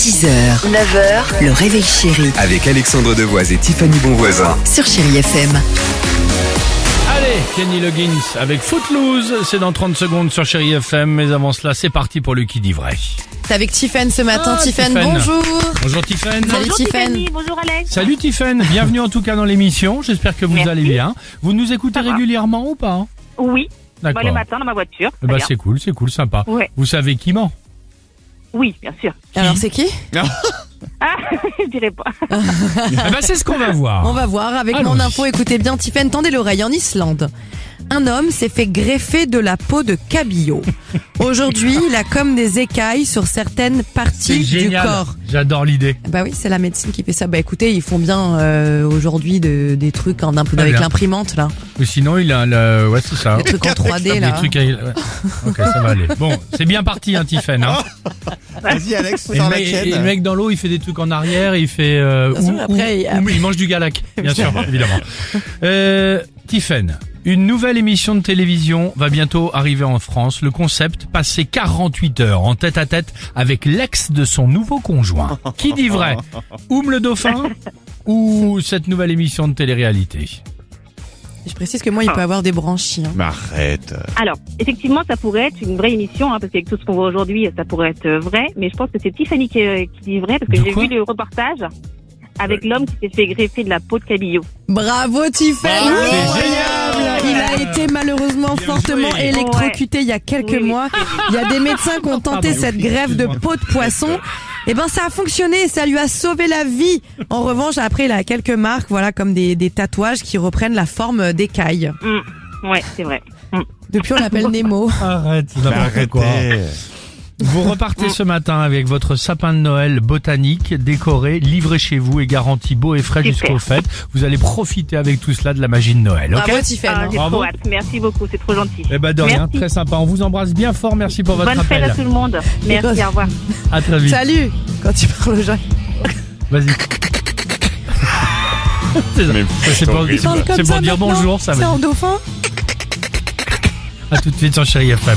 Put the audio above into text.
6h, 9h, le réveil chéri Avec Alexandre Devoise et Tiffany Bonvoisin. sur Chérie FM. Allez, Kenny Loggins avec Footloose, c'est dans 30 secondes sur Chéri FM, mais avant cela, c'est parti pour le qui dit vrai. C'est avec Tiffen ce matin. Ah, Tiffen, Tiffen. bonjour. Bonjour Tiffen. Salut Bonjour. Tiffany, bonjour Alex. Salut Tiffen, bienvenue en tout cas dans l'émission, j'espère que vous Merci. allez bien. Vous nous écoutez Ça va. régulièrement ou pas? Oui, bah, D'accord. le matin dans ma voiture. Eh très ben, bien. c'est cool, c'est cool, sympa. Ouais. Vous savez qui ment? Oui, bien sûr. Alors c'est qui Ah, je dirais pas. Eh ben, c'est ce qu'on va voir. On va voir avec Allons-y. mon info. Écoutez bien, Tiffen, tendez l'oreille. En Islande, un homme s'est fait greffer de la peau de cabillaud. Aujourd'hui, il a comme des écailles sur certaines parties du corps. J'adore l'idée. Bah oui, c'est la médecine qui fait ça. Bah écoutez, ils font bien euh, aujourd'hui de- des trucs en avec bien. l'imprimante là, Ou sinon, il a le, ouais, c'est ça. des trucs en 3D Des là. trucs avec- ouais. Ok, ça va aller. Bon, c'est bien parti, hein, Tiffen. Hein. Vas-y Alex, Et le, sors la mec, et le mec dans l'eau, il fait des trucs en arrière, il fait. Euh, sûr, ou- après, ou- il- ou il mange du galac, bien sûr, évidemment. Euh, Tiffen, une nouvelle émission de télévision va bientôt arriver en France. Le concept, passer 48 heures en tête à tête avec l'ex de son nouveau conjoint. Qui dit vrai? Oum le dauphin ou cette nouvelle émission de télé-réalité? Je précise que moi, il peut avoir des branchies. hein. Mais arrête. Alors, effectivement, ça pourrait être une vraie émission, hein, parce qu'avec tout ce qu'on voit aujourd'hui, ça pourrait être euh, vrai. Mais je pense que c'est Tiffany qui, euh, qui dit vrai, parce que De j'ai quoi vu le reportage avec l'homme qui s'est fait greffer de la peau de cabillaud. Bravo c'est génial. Il a été malheureusement Bien fortement joué. électrocuté il y a quelques Oui, mois. Il y a des médecins qui ont tenté Pardon. cette greffe de peau de poisson. Eh ben ça a fonctionné, ça lui a sauvé la vie. En revanche, après il a quelques marques, voilà, comme des, des tatouages qui reprennent la forme d'écailles. Hum, Ouais, c'est vrai. Hum. Depuis on l'appelle Nemo. Arrête, n'importe quoi. Vous repartez ce matin avec votre sapin de Noël botanique, décoré, livré chez vous et garanti beau et frais jusqu'aux fêtes. Vous allez profiter avec tout cela de la magie de Noël, ok Bravo Tiffen. Ah, j'ai Bravo. trop hâte. Merci beaucoup, c'est trop gentil. Eh ben de rien, Merci. très sympa. On vous embrasse bien fort. Merci pour votre Bonne fête appel. à tout le monde. Merci, au revoir. À très vite. Salut Quand tu parles aux gens. Vas-y. C'est ça. Mais Ça, c'est pour, horrible. Parle comme c'est ça pour dire maintenant. bonjour, ça C'est va. en dauphin À tout de suite sur Chéri FM.